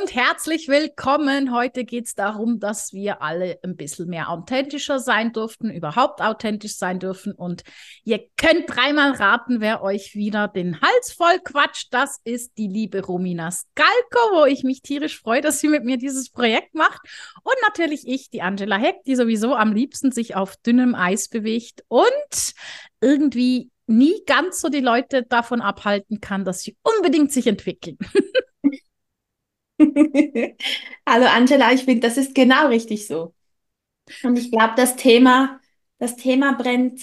und herzlich willkommen. Heute geht es darum, dass wir alle ein bisschen mehr authentischer sein durften, überhaupt authentisch sein dürfen. Und ihr könnt dreimal raten, wer euch wieder den Hals voll quatscht. Das ist die liebe Romina Skalko, wo ich mich tierisch freue, dass sie mit mir dieses Projekt macht. Und natürlich ich, die Angela Heck, die sowieso am liebsten sich auf dünnem Eis bewegt und irgendwie nie ganz so die Leute davon abhalten kann, dass sie unbedingt sich entwickeln. Hallo Angela, ich finde, das ist genau richtig so. Und ich glaube, das Thema, das Thema brennt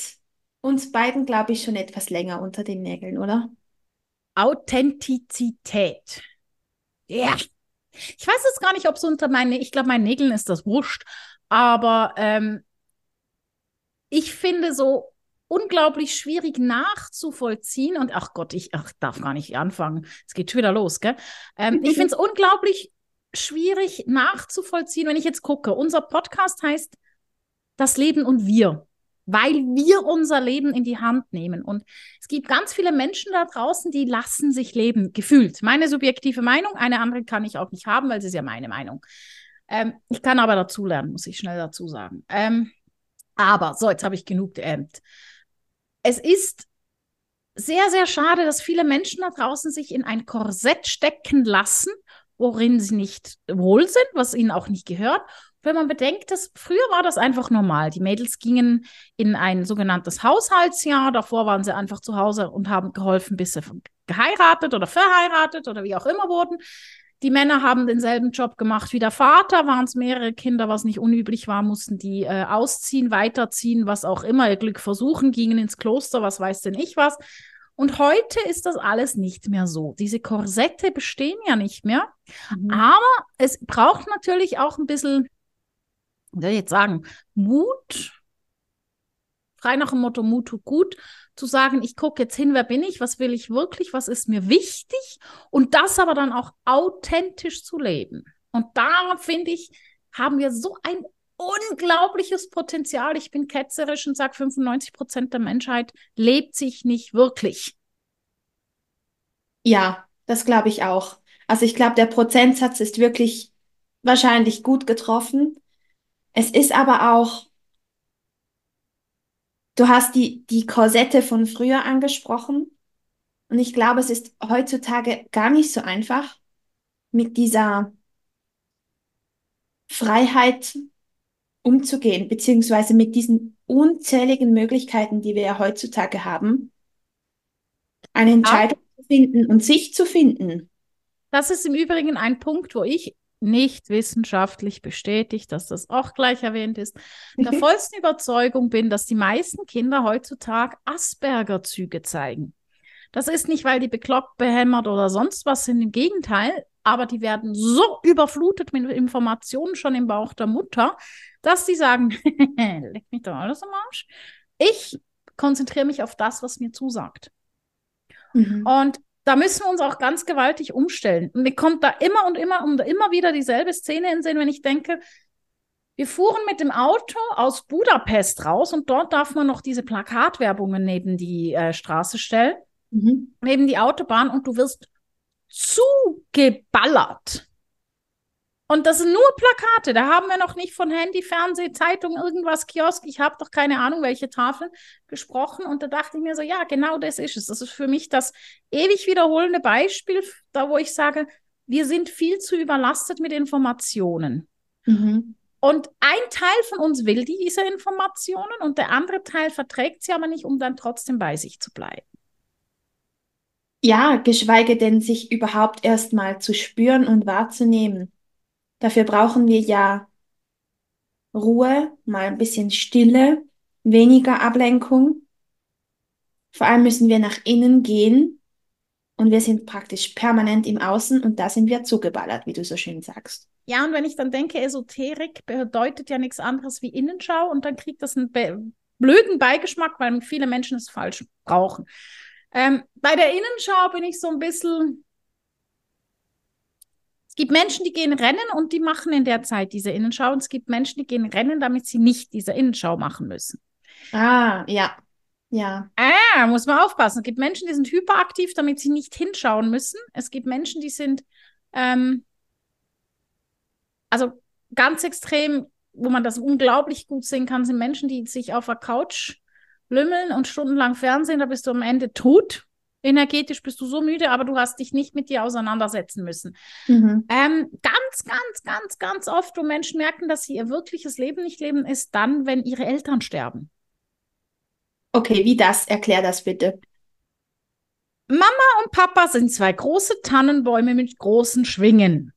uns beiden, glaube ich, schon etwas länger unter den Nägeln, oder? Authentizität. Ja. Ich weiß jetzt gar nicht, ob es unter meine, ich glaube, meinen Nägeln ist das wurscht, aber ähm, ich finde so unglaublich schwierig nachzuvollziehen. Und ach Gott, ich ach, darf gar nicht anfangen. Es geht schon wieder los, gell? Ähm, ich finde es unglaublich schwierig nachzuvollziehen, wenn ich jetzt gucke. Unser Podcast heißt Das Leben und wir, weil wir unser Leben in die Hand nehmen. Und es gibt ganz viele Menschen da draußen, die lassen sich leben, gefühlt. Meine subjektive Meinung, eine andere kann ich auch nicht haben, weil es ist ja meine Meinung. Ähm, ich kann aber dazulernen, muss ich schnell dazu sagen. Ähm, aber, so, jetzt habe ich genug geämmt es ist sehr, sehr schade, dass viele Menschen da draußen sich in ein Korsett stecken lassen, worin sie nicht wohl sind, was ihnen auch nicht gehört. Wenn man bedenkt, dass früher war das einfach normal. Die Mädels gingen in ein sogenanntes Haushaltsjahr. Davor waren sie einfach zu Hause und haben geholfen, bis sie geheiratet oder verheiratet oder wie auch immer wurden. Die Männer haben denselben Job gemacht wie der Vater, waren es mehrere Kinder, was nicht unüblich war, mussten die äh, ausziehen, weiterziehen, was auch immer, ihr Glück versuchen, gingen ins Kloster, was weiß denn ich was. Und heute ist das alles nicht mehr so. Diese Korsette bestehen ja nicht mehr. Mhm. Aber es braucht natürlich auch ein bisschen, soll ich jetzt sagen, Mut, frei nach dem Motto Mut tut gut, zu sagen, ich gucke jetzt hin, wer bin ich, was will ich wirklich, was ist mir wichtig und das aber dann auch authentisch zu leben. Und da finde ich, haben wir so ein unglaubliches Potenzial. Ich bin ketzerisch und sage, 95 Prozent der Menschheit lebt sich nicht wirklich. Ja, das glaube ich auch. Also ich glaube, der Prozentsatz ist wirklich wahrscheinlich gut getroffen. Es ist aber auch Du hast die, die Korsette von früher angesprochen. Und ich glaube, es ist heutzutage gar nicht so einfach, mit dieser Freiheit umzugehen, beziehungsweise mit diesen unzähligen Möglichkeiten, die wir ja heutzutage haben, eine Entscheidung ja. zu finden und sich zu finden. Das ist im Übrigen ein Punkt, wo ich nicht wissenschaftlich bestätigt, dass das auch gleich erwähnt ist, der vollsten Überzeugung bin, dass die meisten Kinder heutzutage Asperger-Züge zeigen. Das ist nicht, weil die bekloppt, behämmert oder sonst was sind, im Gegenteil, aber die werden so überflutet mit Informationen schon im Bauch der Mutter, dass sie sagen, leck mich doch alles am Arsch. Ich konzentriere mich auf das, was mir zusagt. Mhm. Und da müssen wir uns auch ganz gewaltig umstellen. Und mir kommt da immer und immer und immer wieder dieselbe Szene in Sinn, wenn ich denke, wir fuhren mit dem Auto aus Budapest raus und dort darf man noch diese Plakatwerbungen neben die äh, Straße stellen, mhm. neben die Autobahn und du wirst zugeballert und das sind nur Plakate. Da haben wir noch nicht von Handy, Fernseh, Zeitung, irgendwas, Kiosk. Ich habe doch keine Ahnung, welche Tafeln gesprochen. Und da dachte ich mir so, ja, genau das ist es. Das ist für mich das ewig wiederholende Beispiel, da wo ich sage, wir sind viel zu überlastet mit Informationen. Mhm. Und ein Teil von uns will diese Informationen und der andere Teil verträgt sie aber nicht, um dann trotzdem bei sich zu bleiben. Ja, geschweige denn, sich überhaupt erst mal zu spüren und wahrzunehmen. Dafür brauchen wir ja Ruhe, mal ein bisschen Stille, weniger Ablenkung. Vor allem müssen wir nach innen gehen und wir sind praktisch permanent im Außen und da sind wir zugeballert, wie du so schön sagst. Ja, und wenn ich dann denke, Esoterik bedeutet ja nichts anderes wie Innenschau und dann kriegt das einen be blöden Beigeschmack, weil viele Menschen es falsch brauchen. Ähm, bei der Innenschau bin ich so ein bisschen, gibt Menschen, die gehen rennen und die machen in der Zeit diese Innenschau. Und es gibt Menschen, die gehen rennen, damit sie nicht diese Innenschau machen müssen. Ah, ja. Ja. Ah, muss man aufpassen. Es gibt Menschen, die sind hyperaktiv, damit sie nicht hinschauen müssen. Es gibt Menschen, die sind ähm, also ganz extrem, wo man das unglaublich gut sehen kann, sind Menschen, die sich auf der Couch lümmeln und stundenlang Fernsehen, da bist du am Ende tot. Energetisch bist du so müde, aber du hast dich nicht mit dir auseinandersetzen müssen. Mhm. Ähm, ganz, ganz, ganz, ganz oft, wo Menschen merken, dass sie ihr wirkliches Leben nicht leben, ist dann, wenn ihre Eltern sterben. Okay, wie das? Erklär das bitte. Mama und Papa sind zwei große Tannenbäume mit großen Schwingen.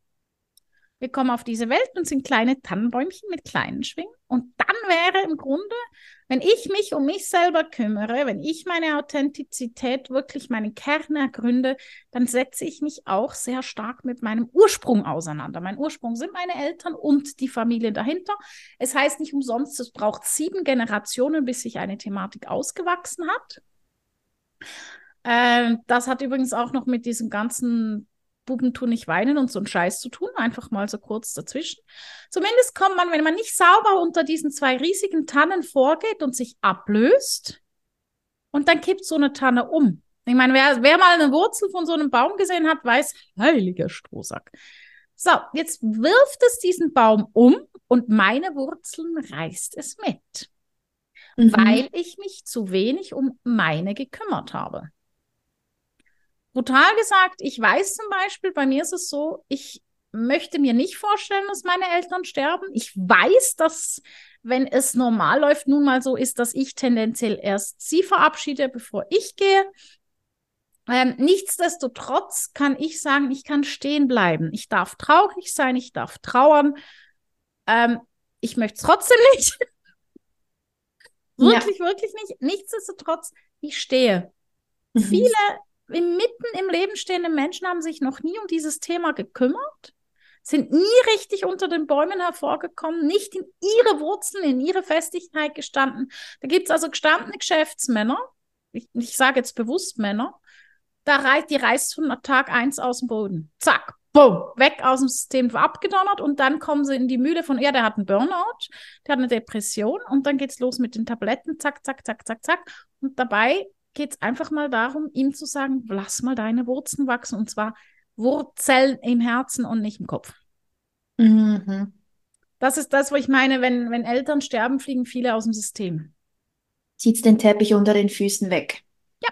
Wir kommen auf diese Welt und sind kleine Tannenbäumchen mit kleinen Schwingen. Und dann wäre im Grunde, wenn ich mich um mich selber kümmere, wenn ich meine Authentizität wirklich meinen Kern ergründe, dann setze ich mich auch sehr stark mit meinem Ursprung auseinander. Mein Ursprung sind meine Eltern und die Familie dahinter. Es heißt nicht umsonst, es braucht sieben Generationen, bis sich eine Thematik ausgewachsen hat. Äh, das hat übrigens auch noch mit diesem ganzen Buben tun nicht weinen und so einen Scheiß zu tun, einfach mal so kurz dazwischen. Zumindest kommt man, wenn man nicht sauber unter diesen zwei riesigen Tannen vorgeht und sich ablöst, und dann kippt so eine Tanne um. Ich meine, wer, wer mal eine Wurzel von so einem Baum gesehen hat, weiß, heiliger Strohsack. So, jetzt wirft es diesen Baum um und meine Wurzeln reißt es mit, mhm. weil ich mich zu wenig um meine gekümmert habe brutal gesagt, ich weiß zum Beispiel, bei mir ist es so, ich möchte mir nicht vorstellen, dass meine Eltern sterben. Ich weiß, dass, wenn es normal läuft, nun mal so ist, dass ich tendenziell erst sie verabschiede, bevor ich gehe. Ähm, nichtsdestotrotz kann ich sagen, ich kann stehen bleiben. Ich darf traurig sein, ich darf trauern. Ähm, ich möchte es trotzdem nicht. wirklich, ja. wirklich nicht. Nichtsdestotrotz, ich stehe. Mhm. Viele mitten im Leben stehende Menschen haben sich noch nie um dieses Thema gekümmert, sind nie richtig unter den Bäumen hervorgekommen, nicht in ihre Wurzeln, in ihre Festigkeit gestanden. Da gibt es also gestandene Geschäftsmänner, ich, ich sage jetzt bewusst Männer, da reißt die reißt von Tag eins aus dem Boden. Zack, boom, weg aus dem System abgedonnert und dann kommen sie in die Mühle von, ja, der hat einen Burnout, der hat eine Depression und dann geht's los mit den Tabletten, zack, zack, zack, zack, zack. Und dabei geht es einfach mal darum, ihm zu sagen, lass mal deine Wurzeln wachsen und zwar Wurzeln im Herzen und nicht im Kopf. Mhm. Das ist das, wo ich meine, wenn, wenn Eltern sterben, fliegen viele aus dem System. Zieht den Teppich unter den Füßen weg. Ja.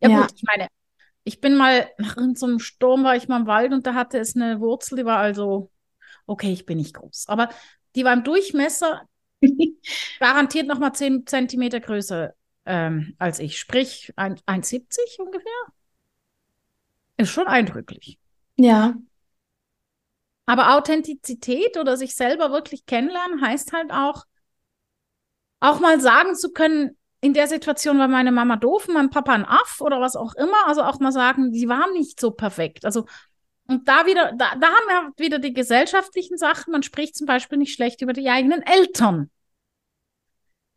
Ja, ja. gut, ich meine, ich bin mal, nach so einem Sturm war ich mal im Wald und da hatte es eine Wurzel, die war also, okay, ich bin nicht groß, aber die war im Durchmesser garantiert noch mal 10 Zentimeter größer ähm, als ich. Sprich, 1,70 ungefähr. Ist schon eindrücklich. Ja. Aber Authentizität oder sich selber wirklich kennenlernen heißt halt auch, auch mal sagen zu können, in der Situation war meine Mama doof, mein Papa ein Aff oder was auch immer. Also auch mal sagen, die waren nicht so perfekt. Also, und da wieder, da, da haben wir wieder die gesellschaftlichen Sachen. Man spricht zum Beispiel nicht schlecht über die eigenen Eltern.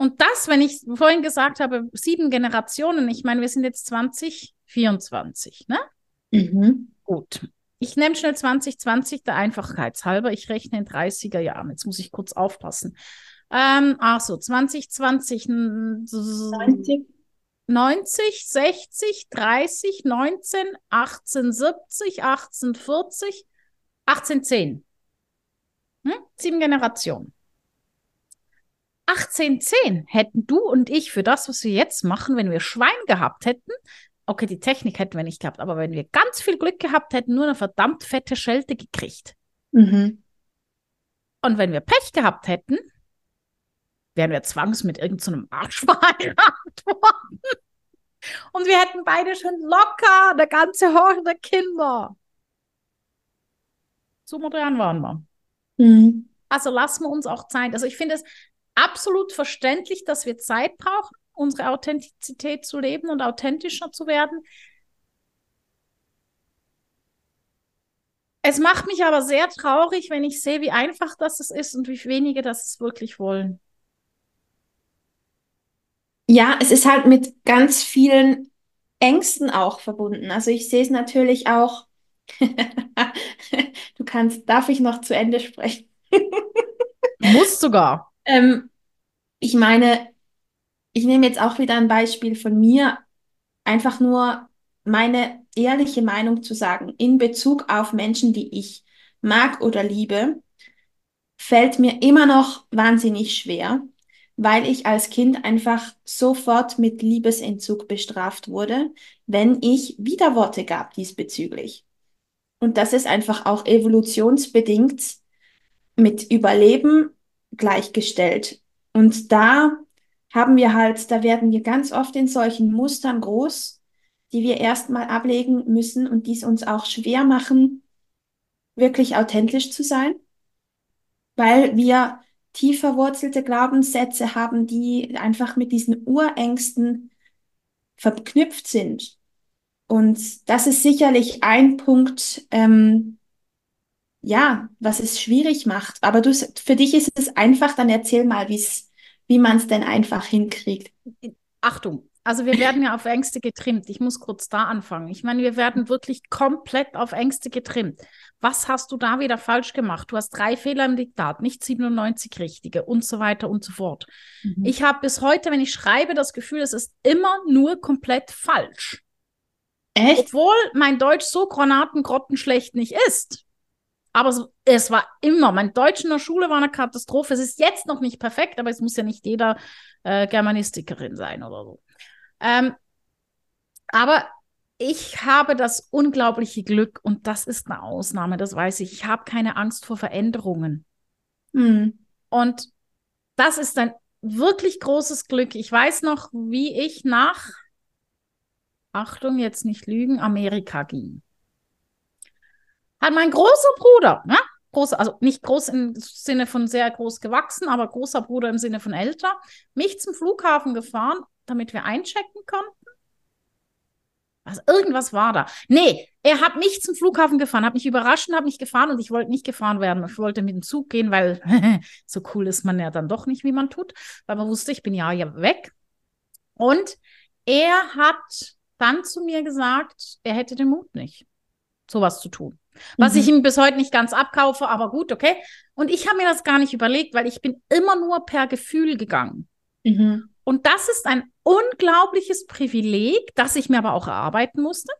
Und das, wenn ich vorhin gesagt habe, sieben Generationen, ich meine, wir sind jetzt 2024, ne? Mhm. Gut. Ich nehme schnell 2020 der Einfachheit halber. Ich rechne in 30er Jahren. Jetzt muss ich kurz aufpassen. Ähm, ach so, 2020, 90. 90, 60, 30, 19, 1870, 1840, 1810. Hm? Sieben Generationen. 1810 hätten du und ich für das, was wir jetzt machen, wenn wir Schwein gehabt hätten, okay, die Technik hätten wir nicht gehabt, aber wenn wir ganz viel Glück gehabt hätten, nur eine verdammt fette Schelte gekriegt. Mhm. Und wenn wir Pech gehabt hätten, wären wir zwangs mit irgendeinem so Arsch verheiratet worden. Und wir hätten beide schon locker eine ganze Horde Kinder. So modern waren wir. Mhm. Also lassen wir uns auch Zeit. Also ich finde es absolut verständlich, dass wir Zeit brauchen, unsere Authentizität zu leben und authentischer zu werden. Es macht mich aber sehr traurig, wenn ich sehe, wie einfach das ist und wie wenige das es wirklich wollen. Ja, es ist halt mit ganz vielen Ängsten auch verbunden. Also ich sehe es natürlich auch. du kannst, darf ich noch zu Ende sprechen? Muss sogar. Ähm, ich meine, ich nehme jetzt auch wieder ein Beispiel von mir, einfach nur meine ehrliche Meinung zu sagen, in Bezug auf Menschen, die ich mag oder liebe, fällt mir immer noch wahnsinnig schwer, weil ich als Kind einfach sofort mit Liebesentzug bestraft wurde, wenn ich Widerworte gab diesbezüglich. Und das ist einfach auch evolutionsbedingt mit Überleben gleichgestellt. Und da haben wir halt, da werden wir ganz oft in solchen Mustern groß, die wir erstmal ablegen müssen und dies uns auch schwer machen, wirklich authentisch zu sein, weil wir tief verwurzelte Glaubenssätze haben, die einfach mit diesen Urängsten verknüpft sind. Und das ist sicherlich ein Punkt, ähm, ja, was es schwierig macht. Aber du, für dich ist es einfach, dann erzähl mal, wie's, wie man es denn einfach hinkriegt. Achtung, also wir werden ja auf Ängste getrimmt. Ich muss kurz da anfangen. Ich meine, wir werden wirklich komplett auf Ängste getrimmt. Was hast du da wieder falsch gemacht? Du hast drei Fehler im Diktat, nicht 97 richtige und so weiter und so fort. Mhm. Ich habe bis heute, wenn ich schreibe, das Gefühl, es ist immer nur komplett falsch. Echt? Obwohl mein Deutsch so granatengrottenschlecht nicht ist. Aber es, es, war immer, mein Deutsch in der Schule war eine Katastrophe. Es ist jetzt noch nicht perfekt, aber es muss ja nicht jeder äh, Germanistikerin sein oder so. Ähm, aber ich habe das unglaubliche Glück und das ist eine Ausnahme, das weiß ich. Ich habe keine Angst vor Veränderungen. Mhm. Und das ist ein wirklich großes Glück. Ich weiß noch, wie ich nach, Achtung, jetzt nicht lügen, Amerika ging. Hat mein großer Bruder, ne? groß, also nicht groß im Sinne von sehr groß gewachsen, aber großer Bruder im Sinne von älter, mich zum Flughafen gefahren damit wir einchecken konnten? Was, irgendwas war da. Nee, er hat mich zum Flughafen gefahren, hat mich überrascht und hat mich gefahren und ich wollte nicht gefahren werden. Ich wollte mit dem Zug gehen, weil so cool ist man ja dann doch nicht, wie man tut, weil man wusste, ich bin ja ja weg. Und er hat dann zu mir gesagt, er hätte den Mut nicht, sowas zu tun. Was mhm. ich ihm bis heute nicht ganz abkaufe, aber gut, okay. Und ich habe mir das gar nicht überlegt, weil ich bin immer nur per Gefühl gegangen. Mhm. Und das ist ein unglaubliches Privileg, das ich mir aber auch erarbeiten musste.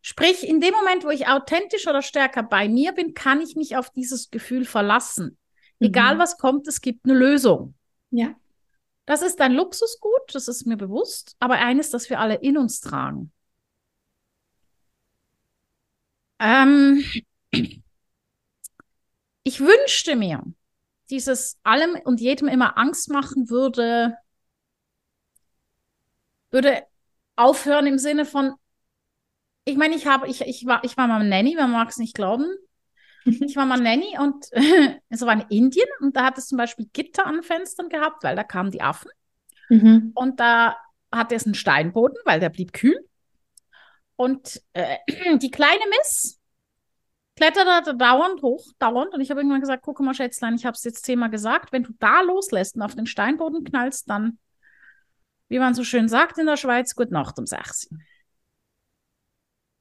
Sprich, in dem Moment, wo ich authentisch oder stärker bei mir bin, kann ich mich auf dieses Gefühl verlassen. Mhm. Egal was kommt, es gibt eine Lösung. Ja. Das ist ein Luxusgut, das ist mir bewusst, aber eines, das wir alle in uns tragen. Ähm, ich wünschte mir, dieses allem und jedem immer Angst machen würde, würde aufhören im Sinne von, ich meine, ich habe, ich, ich war, ich war mal Nanny, man mag es nicht glauben. Ich war mal Nanny und es war in Indien und da hat es zum Beispiel Gitter an Fenstern gehabt, weil da kamen die Affen. Mhm. Und da hatte es einen Steinboden, weil der blieb kühl. Und äh, die kleine Miss, kletterte dauernd hoch, dauernd. Und ich habe irgendwann gesagt, guck mal, Schätzlein, ich habe es jetzt zehnmal gesagt, wenn du da loslässt und auf den Steinboden knallst, dann, wie man so schön sagt in der Schweiz, gut Nacht um sechs.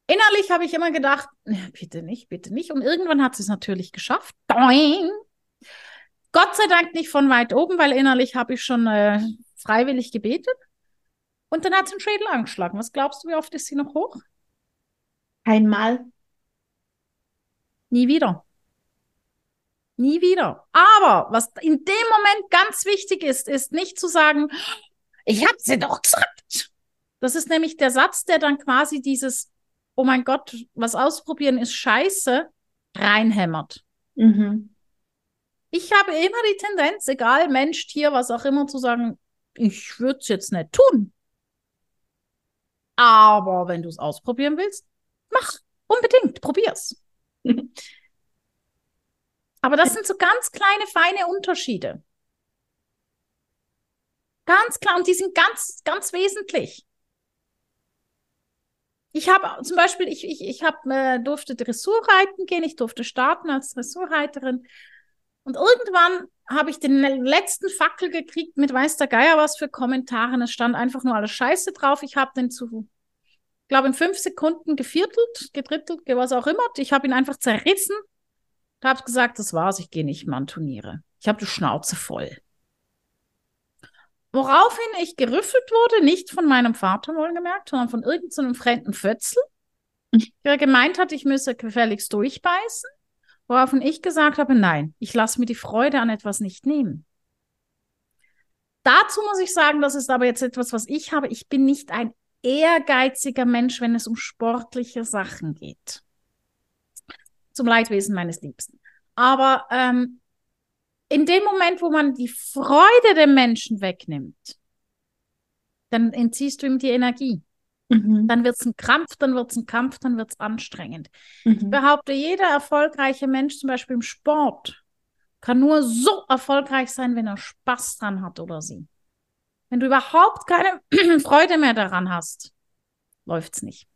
Innerlich habe ich immer gedacht, bitte nicht, bitte nicht. Und irgendwann hat sie es natürlich geschafft. Doing! Gott sei Dank nicht von weit oben, weil innerlich habe ich schon äh, freiwillig gebetet. Und dann hat sie den Schädel angeschlagen. Was glaubst du, wie oft ist sie noch hoch? Einmal. Nie wieder. Nie wieder. Aber was in dem Moment ganz wichtig ist, ist nicht zu sagen, ich habe sie doch gesagt. Das ist nämlich der Satz, der dann quasi dieses, oh mein Gott, was ausprobieren ist scheiße, reinhämmert. Mhm. Ich habe immer die Tendenz, egal Mensch, Tier, was auch immer, zu sagen, ich würde es jetzt nicht tun. Aber wenn du es ausprobieren willst, mach unbedingt, probier's. Aber das sind so ganz kleine, feine Unterschiede. Ganz klar, und die sind ganz, ganz wesentlich. Ich habe zum Beispiel, ich, ich, ich hab, äh, durfte Dressurreiten gehen, ich durfte starten als Dressurreiterin. Und irgendwann habe ich den letzten Fackel gekriegt mit weiß der Geier was für Kommentare. Es stand einfach nur alles Scheiße drauf. Ich habe den zu glaube, in fünf Sekunden geviertelt, gedrittelt, was auch immer. Ich habe ihn einfach zerrissen. Ich habe gesagt, das war's, ich gehe nicht mehr an Turniere. Ich habe die Schnauze voll. Woraufhin ich gerüffelt wurde, nicht von meinem Vater wohlgemerkt, sondern von irgendeinem fremden Fötzel, der gemeint hat, ich müsse gefälligst durchbeißen, woraufhin ich gesagt habe, nein, ich lasse mir die Freude an etwas nicht nehmen. Dazu muss ich sagen, das ist aber jetzt etwas, was ich habe. Ich bin nicht ein ehrgeiziger Mensch, wenn es um sportliche Sachen geht. Zum Leidwesen meines Liebsten. Aber ähm, in dem Moment, wo man die Freude dem Menschen wegnimmt, dann entziehst du ihm die Energie. Mhm. Dann wird es ein Krampf, dann wird es ein Kampf, dann wird es anstrengend. Mhm. Ich behaupte, jeder erfolgreiche Mensch, zum Beispiel im Sport, kann nur so erfolgreich sein, wenn er Spaß dran hat oder sie. Wenn du überhaupt keine Freude mehr daran hast, läuft es nicht.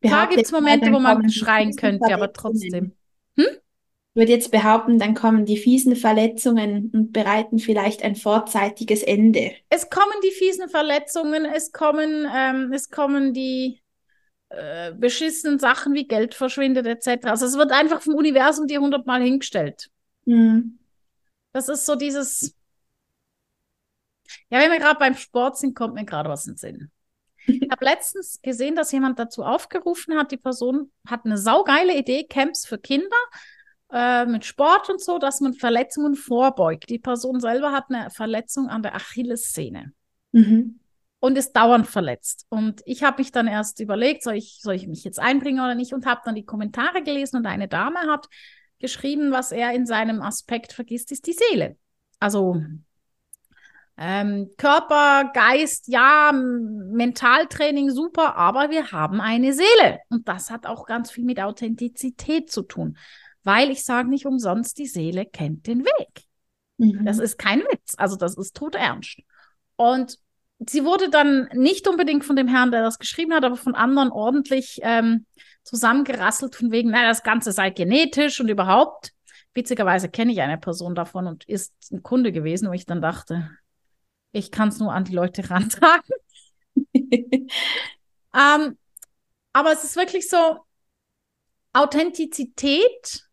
Da gibt es Momente, wo man schreien könnte, aber trotzdem. Hm? Ich würde jetzt behaupten, dann kommen die fiesen Verletzungen und bereiten vielleicht ein vorzeitiges Ende. Es kommen die fiesen Verletzungen, es kommen, ähm, es kommen die äh, beschissenen Sachen wie Geld verschwindet etc. Also es wird einfach vom Universum dir hundertmal hingestellt. Mhm. Das ist so dieses. Ja, wenn wir gerade beim Sport sind, kommt mir gerade was in den Sinn. Ich habe letztens gesehen, dass jemand dazu aufgerufen hat, die Person hat eine saugeile Idee, Camps für Kinder äh, mit Sport und so, dass man Verletzungen vorbeugt. Die Person selber hat eine Verletzung an der Achillessehne. Mhm und ist dauernd verletzt. Und ich habe mich dann erst überlegt, soll ich, soll ich mich jetzt einbringen oder nicht und habe dann die Kommentare gelesen und eine Dame hat geschrieben, was er in seinem Aspekt vergisst, ist die Seele. Also ähm, Körper, Geist, ja, Mentaltraining super, aber wir haben eine Seele. Und das hat auch ganz viel mit Authentizität zu tun, weil ich sage nicht umsonst, die Seele kennt den Weg. Mhm. Das ist kein Witz, also das ist tot ernst. Und sie wurde dann nicht unbedingt von dem Herrn, der das geschrieben hat, aber von anderen ordentlich ähm, zusammengerasselt, von wegen, naja, das Ganze sei genetisch und überhaupt. Witzigerweise kenne ich eine Person davon und ist ein Kunde gewesen, wo ich dann dachte, ich kann es nur an die Leute rantragen. ähm, aber es ist wirklich so, Authentizität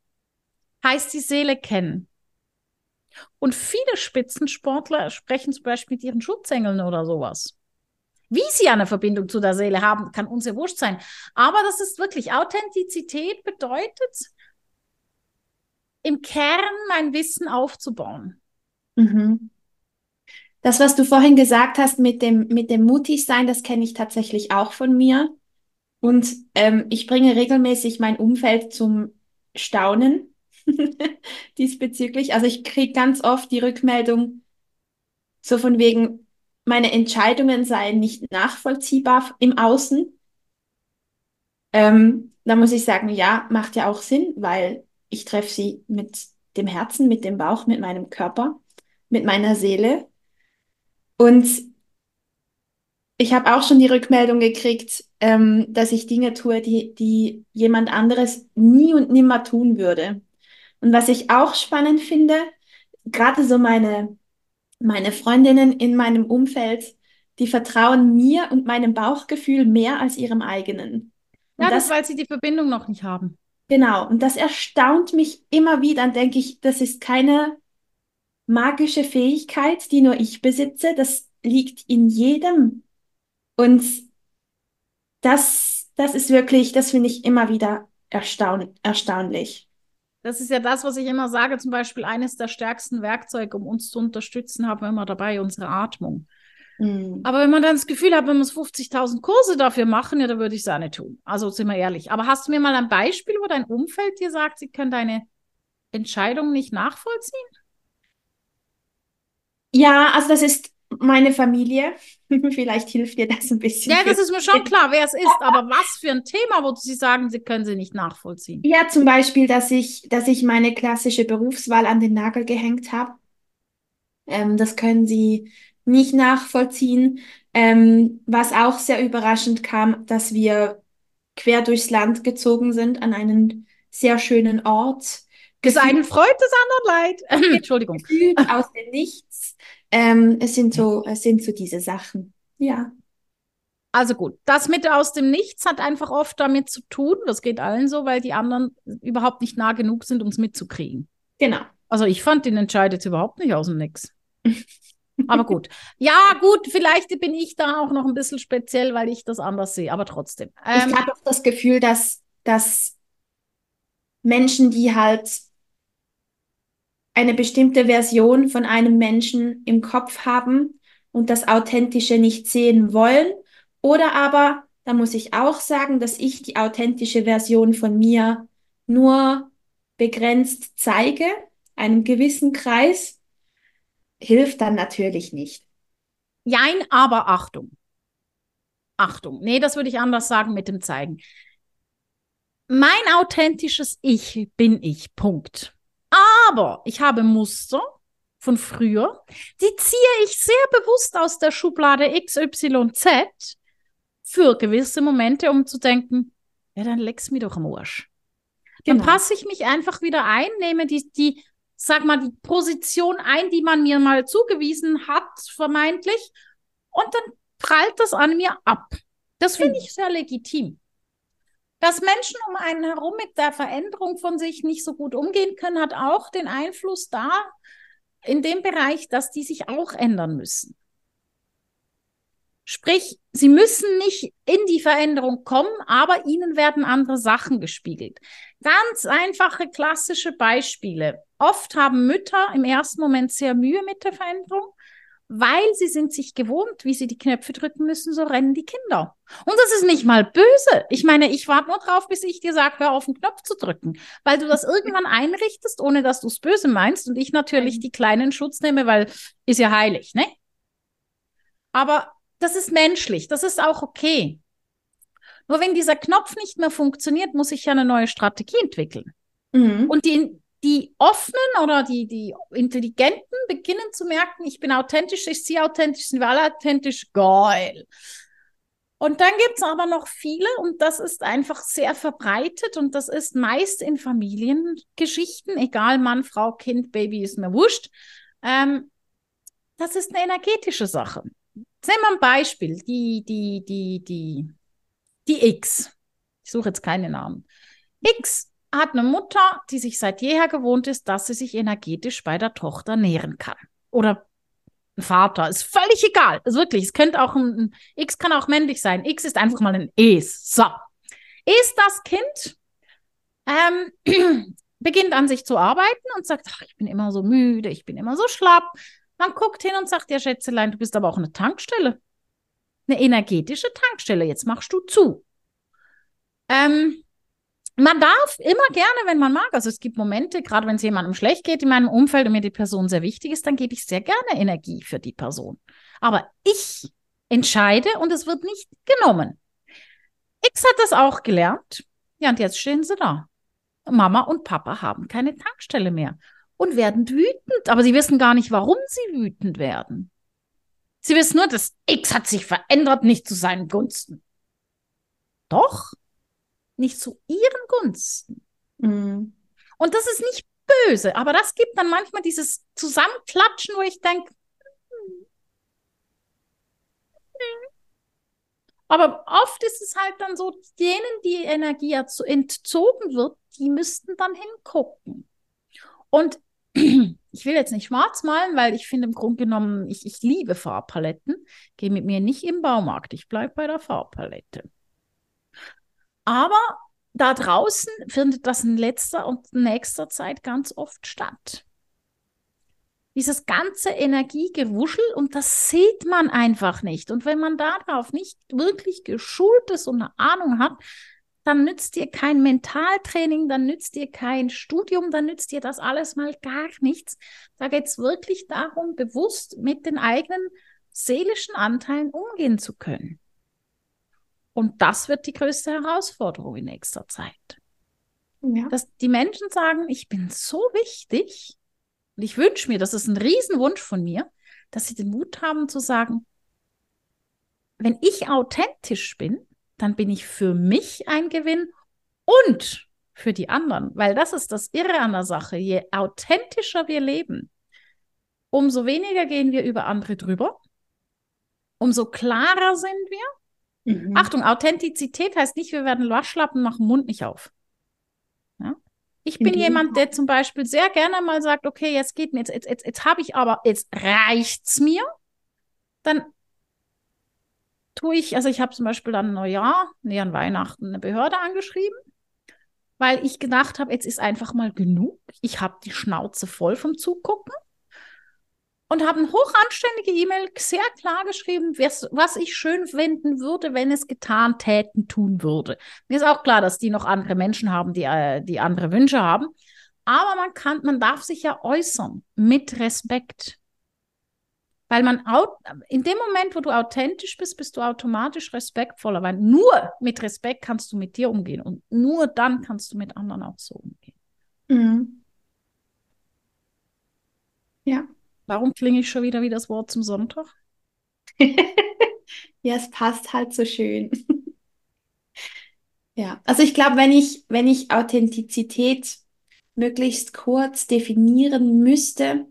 heißt die Seele kennen. Und viele Spitzensportler sprechen zum Beispiel mit ihren Schutzengeln oder sowas. Wie sie eine Verbindung zu der Seele haben, kann uns ja wurscht sein. Aber das ist wirklich Authentizität bedeutet, im Kern mein Wissen aufzubauen. Mhm. Das, was du vorhin gesagt hast mit dem, mit dem mutig sein, das kenne ich tatsächlich auch von mir. Und ähm, ich bringe regelmäßig mein Umfeld zum Staunen, diesbezüglich. Also ich kriege ganz oft die Rückmeldung, so von wegen, meine Entscheidungen seien nicht nachvollziehbar im Außen. Ähm, da muss ich sagen, ja, macht ja auch Sinn, weil ich treffe sie mit dem Herzen, mit dem Bauch, mit meinem Körper, mit meiner Seele. Und ich habe auch schon die Rückmeldung gekriegt, ähm, dass ich Dinge tue, die, die jemand anderes nie und nimmer tun würde. Und was ich auch spannend finde, gerade so meine, meine Freundinnen in meinem Umfeld, die vertrauen mir und meinem Bauchgefühl mehr als ihrem eigenen. Und ja, das, das, weil sie die Verbindung noch nicht haben. Genau, und das erstaunt mich immer wieder. Dann denke ich, das ist keine magische Fähigkeit, die nur ich besitze. Das liegt in jedem. Und das, das ist wirklich, das finde ich immer wieder erstaun erstaunlich. Das ist ja das, was ich immer sage, zum Beispiel eines der stärksten Werkzeuge, um uns zu unterstützen, haben wir immer dabei, unsere Atmung. Mhm. Aber wenn man dann das Gefühl hat, wenn wir 50.000 Kurse dafür machen, ja, dann würde ich es auch nicht tun. Also sind wir ehrlich. Aber hast du mir mal ein Beispiel, wo dein Umfeld dir sagt, sie können deine Entscheidung nicht nachvollziehen? Ja, also das ist meine Familie. Vielleicht hilft dir das ein bisschen. Ja, das ist mir schon klar, wer es ist. Aber was für ein Thema, wo Sie sagen, Sie können sie nicht nachvollziehen? Ja, zum Beispiel, dass ich, dass ich meine klassische Berufswahl an den Nagel gehängt habe. Ähm, das können Sie nicht nachvollziehen. Ähm, was auch sehr überraschend kam, dass wir quer durchs Land gezogen sind an einen sehr schönen Ort. Das einen freut, das andere leid. Entschuldigung. Aus dem Nichts. Ähm, es sind so, es sind so diese Sachen. Ja. Also gut, das mit aus dem Nichts hat einfach oft damit zu tun, das geht allen so, weil die anderen überhaupt nicht nah genug sind, um es mitzukriegen. Genau. Also ich fand, den entscheidet überhaupt nicht aus dem Nix. Aber gut. Ja, gut, vielleicht bin ich da auch noch ein bisschen speziell, weil ich das anders sehe, aber trotzdem. Ähm, ich habe auch das Gefühl, dass, dass Menschen, die halt eine bestimmte Version von einem Menschen im Kopf haben und das Authentische nicht sehen wollen. Oder aber, da muss ich auch sagen, dass ich die authentische Version von mir nur begrenzt zeige, einem gewissen Kreis, hilft dann natürlich nicht. Jein, aber Achtung. Achtung. Nee, das würde ich anders sagen mit dem Zeigen. Mein authentisches Ich bin ich. Punkt. Aber ich habe Muster von früher, die ziehe ich sehr bewusst aus der Schublade XYZ für gewisse Momente, um zu denken, ja, dann leck's mir doch am Arsch. Dann genau. passe ich mich einfach wieder ein, nehme die, die, sag mal, die Position ein, die man mir mal zugewiesen hat, vermeintlich, und dann prallt das an mir ab. Das finde ich sehr legitim. Dass Menschen um einen herum mit der Veränderung von sich nicht so gut umgehen können, hat auch den Einfluss da in dem Bereich, dass die sich auch ändern müssen. Sprich, sie müssen nicht in die Veränderung kommen, aber ihnen werden andere Sachen gespiegelt. Ganz einfache klassische Beispiele. Oft haben Mütter im ersten Moment sehr Mühe mit der Veränderung weil sie sind sich gewohnt, wie sie die Knöpfe drücken müssen, so rennen die Kinder. Und das ist nicht mal böse. Ich meine, ich warte nur drauf, bis ich dir sage, hör auf, den Knopf zu drücken, weil du das irgendwann einrichtest, ohne dass du es böse meinst und ich natürlich die kleinen Schutz nehme, weil ist ja heilig, ne? Aber das ist menschlich, das ist auch okay. Nur wenn dieser Knopf nicht mehr funktioniert, muss ich ja eine neue Strategie entwickeln. Mhm. Und die, die Offenen oder die, die Intelligenten beginnen zu merken, ich bin authentisch, ich sehe authentisch, sind wir alle authentisch, geil. Und dann gibt es aber noch viele und das ist einfach sehr verbreitet und das ist meist in Familiengeschichten, egal Mann, Frau, Kind, Baby, ist mir wurscht. Ähm, das ist eine energetische Sache. Sehen wir ein Beispiel, die, die, die, die, die X. Ich suche jetzt keine Namen. X hat eine Mutter, die sich seit jeher gewohnt ist, dass sie sich energetisch bei der Tochter nähren kann. Oder ein Vater, ist völlig egal. Ist wirklich, es könnte auch ein, ein X kann auch männlich sein. X ist einfach mal ein Es. So. Ist das Kind ähm, beginnt an sich zu arbeiten und sagt, ach, ich bin immer so müde, ich bin immer so schlapp. Man guckt hin und sagt, ja, Schätzelein, du bist aber auch eine Tankstelle. Eine energetische Tankstelle. Jetzt machst du zu. Ähm, man darf immer gerne, wenn man mag, also es gibt Momente, gerade wenn es jemandem schlecht geht in meinem Umfeld und mir die Person sehr wichtig ist, dann gebe ich sehr gerne Energie für die Person. Aber ich entscheide und es wird nicht genommen. X hat das auch gelernt. Ja, und jetzt stehen sie da. Mama und Papa haben keine Tankstelle mehr und werden wütend, aber sie wissen gar nicht, warum sie wütend werden. Sie wissen nur, dass X hat sich verändert, nicht zu seinen Gunsten. Doch, nicht zu ihren Gunsten. Mhm. Und das ist nicht böse, aber das gibt dann manchmal dieses Zusammenklatschen, wo ich denke, hm. aber oft ist es halt dann so, denen die Energie entzogen wird, die müssten dann hingucken. Und ich will jetzt nicht schwarz malen, weil ich finde im Grunde genommen, ich, ich liebe Farbpaletten. Gehe mit mir nicht im Baumarkt, ich bleibe bei der Farbpalette. Aber da draußen findet das in letzter und nächster Zeit ganz oft statt. Dieses ganze Energiegewuschel und das sieht man einfach nicht. Und wenn man darauf nicht wirklich geschult ist und eine Ahnung hat, dann nützt dir kein Mentaltraining, dann nützt dir kein Studium, dann nützt dir das alles mal gar nichts. Da geht es wirklich darum, bewusst mit den eigenen seelischen Anteilen umgehen zu können. Und das wird die größte Herausforderung in nächster Zeit. Ja. Dass die Menschen sagen, ich bin so wichtig und ich wünsche mir, das ist ein Riesenwunsch von mir, dass sie den Mut haben zu sagen, wenn ich authentisch bin, dann bin ich für mich ein Gewinn und für die anderen, weil das ist das Irre an der Sache. Je authentischer wir leben, umso weniger gehen wir über andere drüber, umso klarer sind wir Mhm. Achtung, Authentizität heißt nicht, wir werden Waschlappen, machen Mund nicht auf. Ja? Ich bin jemand, der zum Beispiel sehr gerne mal sagt, okay, jetzt geht mir, jetzt, jetzt, jetzt, jetzt habe ich aber, jetzt reicht's mir. Dann tue ich, also ich habe zum Beispiel an Neujahr, nee, an Weihnachten eine Behörde angeschrieben, weil ich gedacht habe, jetzt ist einfach mal genug. Ich habe die Schnauze voll vom Zugucken und habe eine hochanständige E-Mail sehr klar geschrieben, was, ich schön finden würde, wenn es getan täten tun würde. Mir ist auch klar, dass die noch andere Menschen haben, die, äh, die andere Wünsche haben. Aber man kann, man darf sich ja äußern mit Respekt. Weil man in dem Moment, wo du authentisch bist, bist du automatisch respektvoller, weil nur mit Respekt kannst du mit dir umgehen und nur dann kannst du mit anderen auch so umgehen. Mhm. Ja. Warum klinge ich schon wieder wie das Wort zum Sonntag? ja, es passt halt so schön. ja, also ich glaube, wenn ich, wenn ich Authentizität möglichst kurz definieren müsste,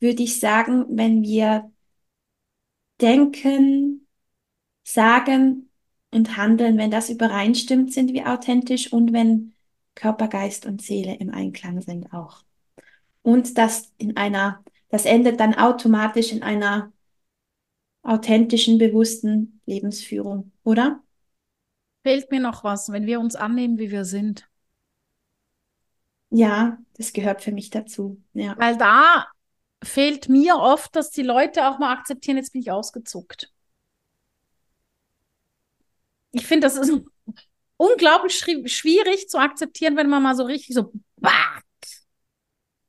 würde ich sagen, wenn wir denken, sagen und handeln, wenn das übereinstimmt, sind wir authentisch und wenn Körper, Geist und Seele im Einklang sind auch. Und das in einer, das endet dann automatisch in einer authentischen, bewussten Lebensführung, oder? Fehlt mir noch was, wenn wir uns annehmen, wie wir sind. Ja, das gehört für mich dazu. Ja. Weil da fehlt mir oft, dass die Leute auch mal akzeptieren, jetzt bin ich ausgezuckt. Ich finde, das ist unglaublich schwierig zu akzeptieren, wenn man mal so richtig so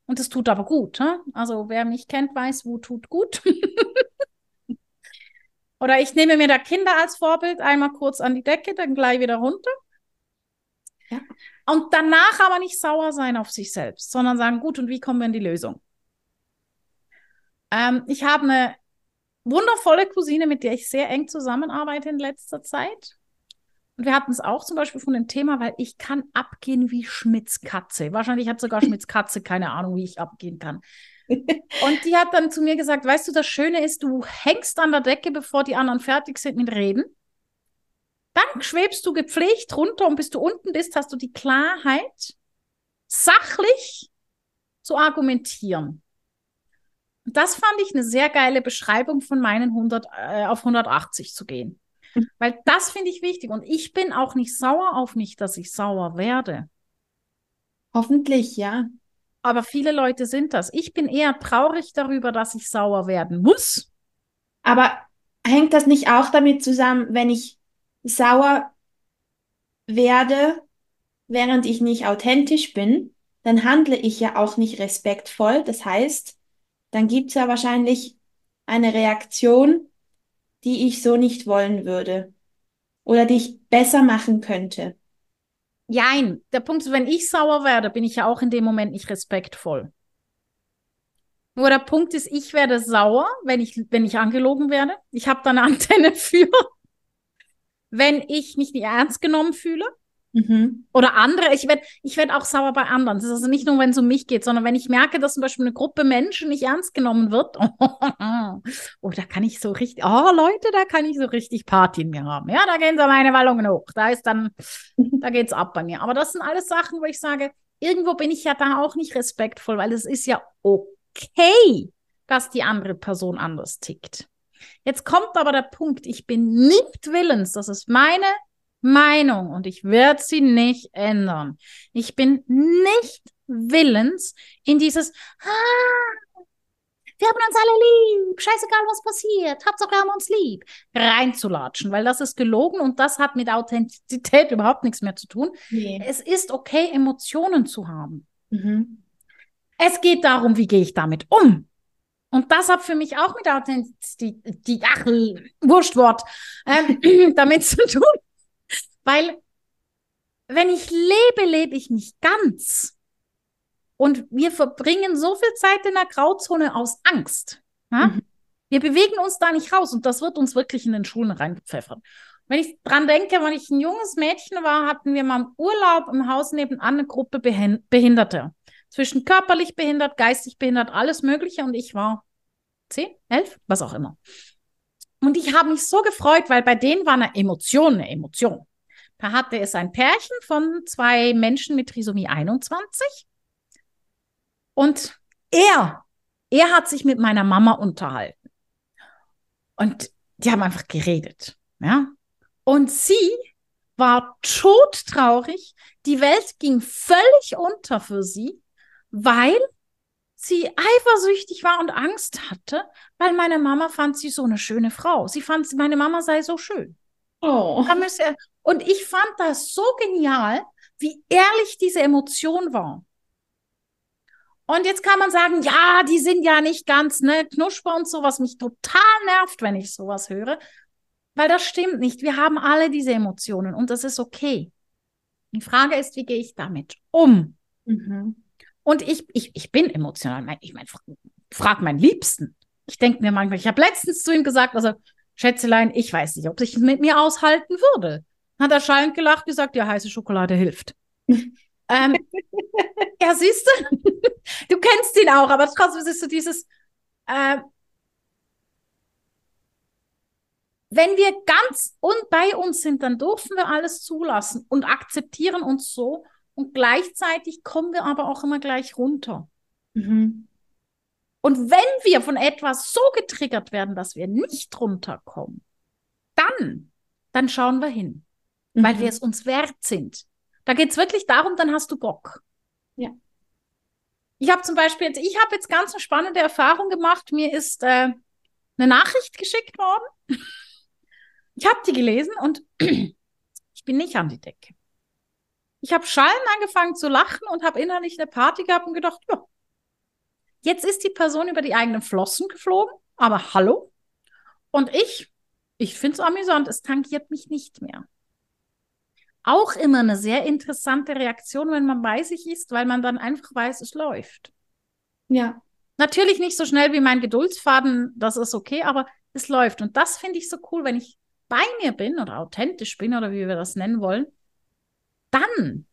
und das tut aber gut. He? Also wer mich kennt, weiß, wo tut gut. Oder ich nehme mir da Kinder als Vorbild, einmal kurz an die Decke, dann gleich wieder runter. Ja. Und danach aber nicht sauer sein auf sich selbst, sondern sagen, gut, und wie kommen wir in die Lösung? Ähm, ich habe eine wundervolle Cousine, mit der ich sehr eng zusammenarbeite in letzter Zeit. Und wir hatten es auch zum Beispiel von dem Thema, weil ich kann abgehen wie Schmitz Katze. Wahrscheinlich hat sogar Schmitz Katze keine Ahnung, wie ich abgehen kann. Und die hat dann zu mir gesagt, weißt du, das Schöne ist, du hängst an der Decke, bevor die anderen fertig sind mit Reden. Dann schwebst du gepflegt runter und bis du unten bist, hast du die Klarheit, sachlich zu argumentieren. Und das fand ich eine sehr geile Beschreibung von meinen 100 äh, auf 180 zu gehen. Weil das finde ich wichtig. Und ich bin auch nicht sauer auf mich, dass ich sauer werde. Hoffentlich, ja. Aber viele Leute sind das. Ich bin eher traurig darüber, dass ich sauer werden muss. Aber hängt das nicht auch damit zusammen, wenn ich sauer werde, während ich nicht authentisch bin, dann handle ich ja auch nicht respektvoll. Das heißt, dann gibt es ja wahrscheinlich eine Reaktion, die ich so nicht wollen würde oder die ich besser machen könnte. Jein, der Punkt ist, wenn ich sauer werde, bin ich ja auch in dem Moment nicht respektvoll. Nur der Punkt ist, ich werde sauer, wenn ich, wenn ich angelogen werde. Ich habe da eine Antenne für. Wenn ich mich nicht ernst genommen fühle. Mhm. Oder andere, ich werde ich werd auch sauer bei anderen. Das ist also nicht nur, wenn es um mich geht, sondern wenn ich merke, dass zum Beispiel eine Gruppe Menschen nicht ernst genommen wird. Oh, da kann ich so richtig, oh Leute, da kann ich so richtig Party in mir haben. Ja, da gehen so meine Wallungen hoch. Da ist dann, da geht's ab bei mir. Aber das sind alles Sachen, wo ich sage, irgendwo bin ich ja da auch nicht respektvoll, weil es ist ja okay, dass die andere Person anders tickt. Jetzt kommt aber der Punkt, ich bin nicht willens, das ist meine Meinung und ich werde sie nicht ändern. Ich bin nicht willens in dieses, ah, wir haben uns alle lieb, scheißegal was passiert, Hauptsache wir haben uns lieb, reinzulatschen, weil das ist gelogen und das hat mit Authentizität überhaupt nichts mehr zu tun. Nee. Es ist okay, Emotionen zu haben. Mhm. Es geht darum, wie gehe ich damit um. Und das hat für mich auch mit Authentizität, die, ach, Wurstwort, ähm, damit zu tun. Weil wenn ich lebe, lebe ich nicht ganz. Und wir verbringen so viel Zeit in der Grauzone aus Angst. Ja? Mhm. Wir bewegen uns da nicht raus und das wird uns wirklich in den Schulen reingepfeffert. Wenn ich dran denke, wenn ich ein junges Mädchen war, hatten wir mal im Urlaub im Haus nebenan eine Gruppe Behinderte. Zwischen körperlich behindert, geistig behindert, alles Mögliche. Und ich war zehn, elf, was auch immer. Und ich habe mich so gefreut, weil bei denen war eine Emotion eine Emotion. Da hatte es ein Pärchen von zwei Menschen mit Trisomie 21. Und er, er hat sich mit meiner Mama unterhalten. Und die haben einfach geredet. Ja. Und sie war todtraurig. Die Welt ging völlig unter für sie, weil sie eifersüchtig war und Angst hatte, weil meine Mama fand sie so eine schöne Frau. Sie fand, meine Mama sei so schön. Oh. Und ich fand das so genial, wie ehrlich diese Emotion war. Und jetzt kann man sagen, ja, die sind ja nicht ganz, ne, Knusper und so, was mich total nervt, wenn ich sowas höre. Weil das stimmt nicht. Wir haben alle diese Emotionen und das ist okay. Die Frage ist, wie gehe ich damit um? Mhm. Und ich, ich, ich bin emotional. Ich meine, frag meinen Liebsten. Ich denke mir manchmal, ich habe letztens zu ihm gesagt, also, Schätzelein, ich weiß nicht, ob ich mit mir aushalten würde. Hat er schallend gelacht, gesagt, ja, heiße Schokolade hilft. ähm, ja, siehst du, du kennst ihn auch, aber trotzdem ist so dieses, äh, wenn wir ganz und bei uns sind, dann dürfen wir alles zulassen und akzeptieren uns so und gleichzeitig kommen wir aber auch immer gleich runter. Mhm. Und wenn wir von etwas so getriggert werden, dass wir nicht runterkommen, dann, dann schauen wir hin, mhm. weil wir es uns wert sind. Da geht es wirklich darum, dann hast du Bock. Ja. Ich habe zum Beispiel, jetzt, ich habe jetzt ganz eine spannende Erfahrung gemacht. Mir ist äh, eine Nachricht geschickt worden. Ich habe die gelesen und ich bin nicht an die Decke. Ich habe schallend angefangen zu lachen und habe innerlich eine Party gehabt und gedacht, ja, jetzt ist die Person über die eigenen Flossen geflogen, aber hallo. Und ich, ich finde es amüsant, es tangiert mich nicht mehr. Auch immer eine sehr interessante Reaktion, wenn man bei sich ist, weil man dann einfach weiß, es läuft. Ja. Natürlich nicht so schnell wie mein Geduldsfaden, das ist okay, aber es läuft. Und das finde ich so cool, wenn ich bei mir bin oder authentisch bin oder wie wir das nennen wollen, dann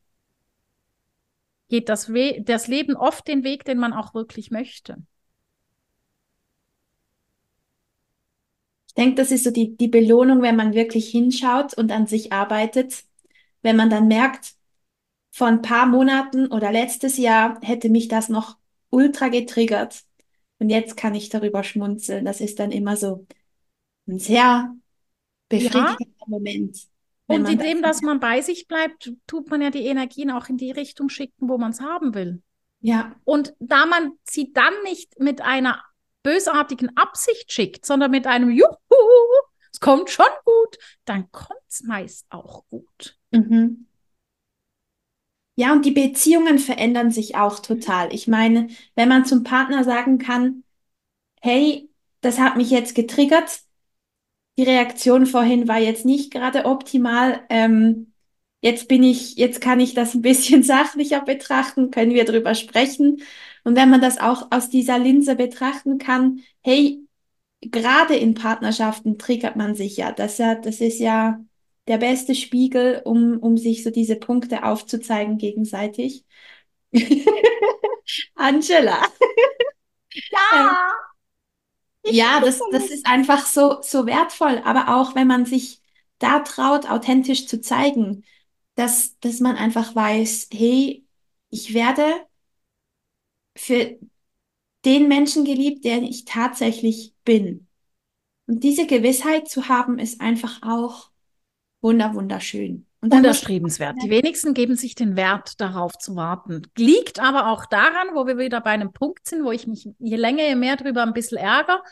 geht das, We das Leben oft den Weg, den man auch wirklich möchte. Ich denke, das ist so die, die Belohnung, wenn man wirklich hinschaut und an sich arbeitet. Wenn man dann merkt, vor ein paar Monaten oder letztes Jahr hätte mich das noch ultra getriggert. Und jetzt kann ich darüber schmunzeln. Das ist dann immer so ein sehr befriedigender ja. Moment. Und indem, das dass man bei sich bleibt, tut man ja die Energien auch in die Richtung schicken, wo man es haben will. Ja. Und da man sie dann nicht mit einer bösartigen Absicht schickt, sondern mit einem Juhu, es kommt schon gut, dann kommt es meist auch gut. Mhm. Ja, und die Beziehungen verändern sich auch total. Ich meine, wenn man zum Partner sagen kann, hey, das hat mich jetzt getriggert, die Reaktion vorhin war jetzt nicht gerade optimal. Ähm, jetzt bin ich, jetzt kann ich das ein bisschen sachlicher betrachten, können wir drüber sprechen. Und wenn man das auch aus dieser Linse betrachten kann, hey, gerade in Partnerschaften triggert man sich ja. Das, ja, das ist ja der beste Spiegel, um, um sich so diese Punkte aufzuzeigen gegenseitig. Angela. Ja. Ja, das, das ist einfach so, so wertvoll. Aber auch wenn man sich da traut, authentisch zu zeigen, dass, dass man einfach weiß, hey, ich werde für den Menschen geliebt, der ich tatsächlich bin. Und diese Gewissheit zu haben, ist einfach auch wunder, wunderschön. Und Unterstrebenswert. Die wenigsten geben sich den Wert, darauf zu warten. Liegt aber auch daran, wo wir wieder bei einem Punkt sind, wo ich mich je länger, je mehr drüber ein bisschen ärgere.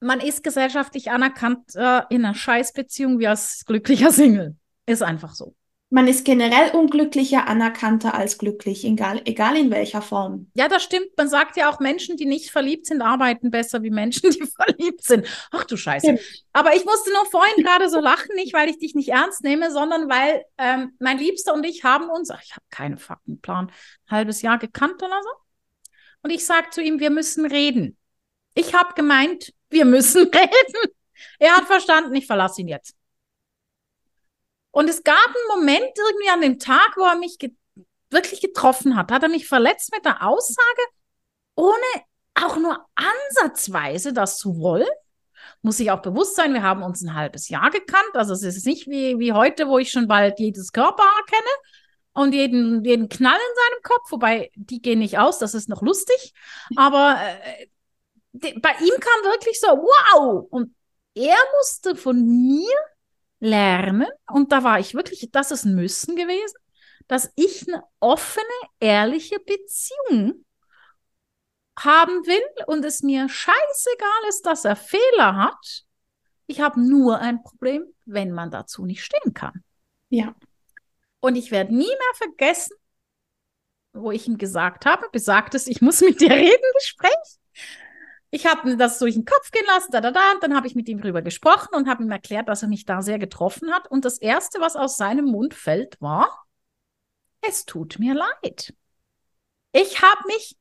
Man ist gesellschaftlich anerkannt äh, in einer Scheißbeziehung wie als glücklicher Single. Ist einfach so. Man ist generell unglücklicher anerkannter als glücklich, egal, egal in welcher Form. Ja, das stimmt. Man sagt ja auch, Menschen, die nicht verliebt sind, arbeiten besser wie Menschen, die verliebt sind. Ach du Scheiße. Ja. Aber ich musste nur vorhin gerade so lachen, nicht weil ich dich nicht ernst nehme, sondern weil ähm, mein Liebster und ich haben uns, ach, ich habe keinen Faktenplan, ein halbes Jahr gekannt oder so. Und ich sage zu ihm, wir müssen reden. Ich habe gemeint, wir müssen reden. Er hat verstanden, ich verlasse ihn jetzt. Und es gab einen Moment irgendwie an dem Tag, wo er mich ge wirklich getroffen hat. Hat er mich verletzt mit der Aussage, ohne auch nur ansatzweise das zu wollen, muss ich auch bewusst sein, wir haben uns ein halbes Jahr gekannt. Also es ist nicht wie, wie heute, wo ich schon bald jedes Körperhaar kenne und jeden, jeden Knall in seinem Kopf, wobei die gehen nicht aus, das ist noch lustig. Aber äh, bei ihm kam wirklich so, wow! Und er musste von mir lernen, und da war ich wirklich, das ist ein Müssen gewesen, dass ich eine offene, ehrliche Beziehung haben will und es mir scheißegal ist, dass er Fehler hat. Ich habe nur ein Problem, wenn man dazu nicht stehen kann. Ja. Und ich werde nie mehr vergessen, wo ich ihm gesagt habe, besagtes, ich muss mit dir reden, Gespräch. Ich habe mir das durch den Kopf gehen lassen, da, da, da, und dann habe ich mit ihm drüber gesprochen und habe ihm erklärt, dass er mich da sehr getroffen hat. Und das Erste, was aus seinem Mund fällt, war, es tut mir leid. Ich habe mich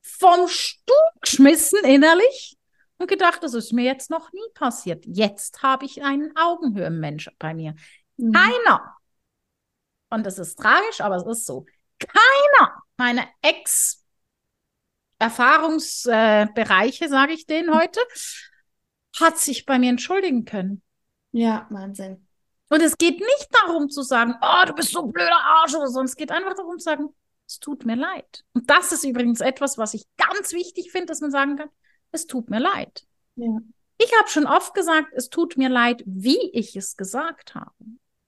vom Stuhl geschmissen innerlich und gedacht, das ist mir jetzt noch nie passiert. Jetzt habe ich einen Augenhöhenmensch bei mir. Mhm. Keiner und das ist tragisch, aber es ist so. Keiner meiner Ex-Erfahrungsbereiche, äh, sage ich denen heute, hat sich bei mir entschuldigen können. Ja, Wahnsinn. Und es geht nicht darum zu sagen, oh, du bist so ein blöder Arsch oder so. Es geht einfach darum zu sagen, es tut mir leid. Und das ist übrigens etwas, was ich ganz wichtig finde, dass man sagen kann, es tut mir leid. Ja. Ich habe schon oft gesagt, es tut mir leid, wie ich es gesagt habe.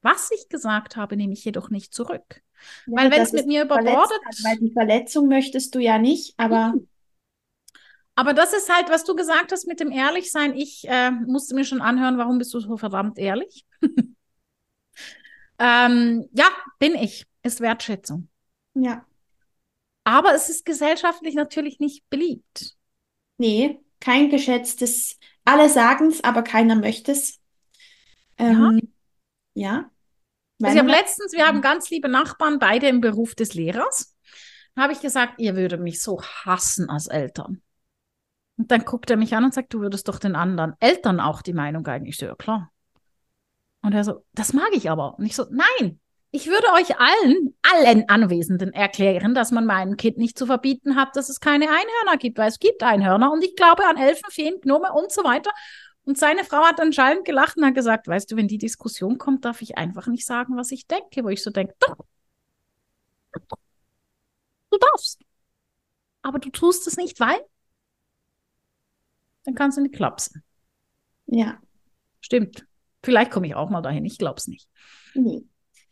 Was ich gesagt habe, nehme ich jedoch nicht zurück. Ja, weil wenn es mit mir überbordet. Weil die Verletzung möchtest du ja nicht, aber. Mhm. Aber das ist halt, was du gesagt hast mit dem Ehrlichsein. Ich äh, musste mir schon anhören, warum bist du so verdammt ehrlich? ähm, ja, bin ich. Ist Wertschätzung. Ja. Aber es ist gesellschaftlich natürlich nicht beliebt. Nee, kein geschätztes. Alle sagen es, aber keiner möchte es. Ähm, ja. ja. Also ich habe letztens, wir haben ganz liebe Nachbarn, beide im Beruf des Lehrers. Da habe ich gesagt, ihr würdet mich so hassen als Eltern. Und dann guckt er mich an und sagt, du würdest doch den anderen Eltern auch die Meinung eigentlich so, ja klar. Und er so, das mag ich aber. Und ich so, nein, ich würde euch allen, allen Anwesenden erklären, dass man meinem Kind nicht zu verbieten hat, dass es keine Einhörner gibt, weil es gibt Einhörner und ich glaube an Elfen, Feen, Gnome und so weiter. Und seine Frau hat anscheinend gelacht und hat gesagt, weißt du, wenn die Diskussion kommt, darf ich einfach nicht sagen, was ich denke, wo ich so denke, doch, du darfst. Aber du tust es nicht, weil dann kannst du nicht klapsen. Ja. Stimmt. Vielleicht komme ich auch mal dahin, ich glaube es nicht. Nee.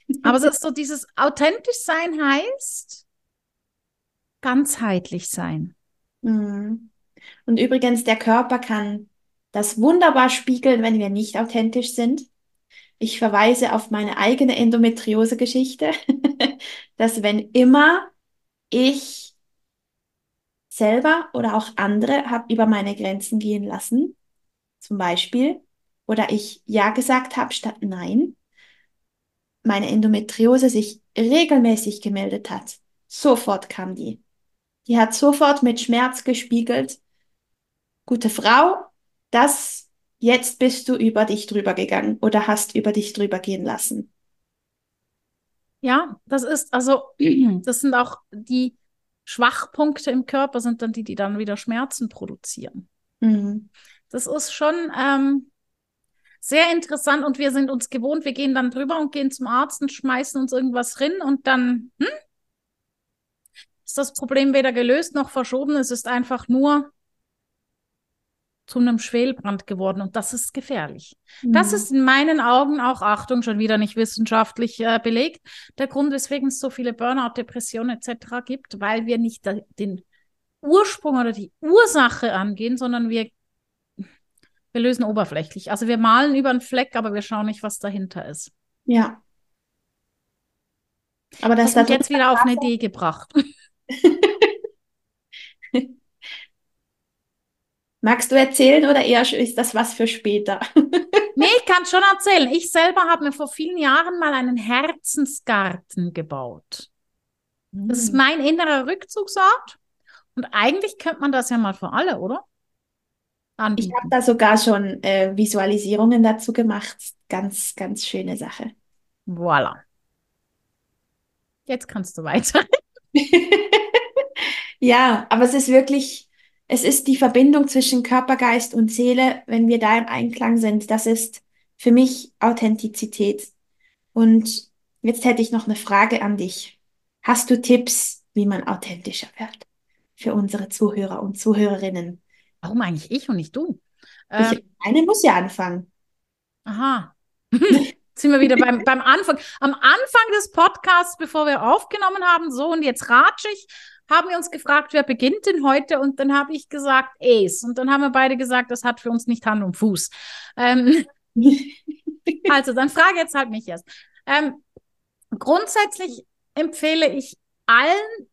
Aber es ist so, dieses authentisch sein heißt ganzheitlich sein. Mhm. Und übrigens, der Körper kann das wunderbar spiegeln, wenn wir nicht authentisch sind. Ich verweise auf meine eigene Endometriose-Geschichte, dass wenn immer ich selber oder auch andere habe über meine Grenzen gehen lassen, zum Beispiel, oder ich Ja gesagt habe statt Nein, meine Endometriose sich regelmäßig gemeldet hat. Sofort kam die. Die hat sofort mit Schmerz gespiegelt. Gute Frau, das jetzt bist du über dich drüber gegangen oder hast über dich drüber gehen lassen. Ja, das ist also, das sind auch die Schwachpunkte im Körper, sind dann die, die dann wieder Schmerzen produzieren. Mhm. Das ist schon ähm, sehr interessant und wir sind uns gewohnt, wir gehen dann drüber und gehen zum Arzt und schmeißen uns irgendwas drin und dann hm, ist das Problem weder gelöst noch verschoben. Es ist einfach nur zu einem Schwelbrand geworden und das ist gefährlich. Mhm. Das ist in meinen Augen auch, Achtung, schon wieder nicht wissenschaftlich äh, belegt, der Grund, weswegen es so viele Burnout, Depressionen etc. gibt, weil wir nicht da, den Ursprung oder die Ursache angehen, sondern wir, wir lösen oberflächlich. Also wir malen über einen Fleck, aber wir schauen nicht, was dahinter ist. Ja. Aber das hat jetzt wieder auf eine Idee gebracht. Magst du erzählen oder eher ist das was für später? nee, ich kann schon erzählen. Ich selber habe mir vor vielen Jahren mal einen Herzensgarten gebaut. Mm. Das ist hm. mein innerer Rückzugsort. Und eigentlich könnte man das ja mal für alle, oder? Anbieten. Ich habe da sogar schon äh, Visualisierungen dazu gemacht. Ganz, ganz schöne Sache. Voilà. Jetzt kannst du weiter. ja, aber es ist wirklich es ist die Verbindung zwischen Körper, Geist und Seele, wenn wir da im Einklang sind. Das ist für mich Authentizität. Und jetzt hätte ich noch eine Frage an dich. Hast du Tipps, wie man authentischer wird für unsere Zuhörer und Zuhörerinnen? Warum eigentlich ich und nicht du? Ähm, ich, eine muss ja anfangen. Aha. Jetzt sind wir wieder beim, beim Anfang. Am Anfang des Podcasts, bevor wir aufgenommen haben, so und jetzt ratsche ich, haben wir uns gefragt, wer beginnt denn heute? Und dann habe ich gesagt, Ace. Und dann haben wir beide gesagt, das hat für uns nicht Hand und Fuß. Ähm, also, dann frage jetzt halt mich erst. Ähm, grundsätzlich empfehle ich allen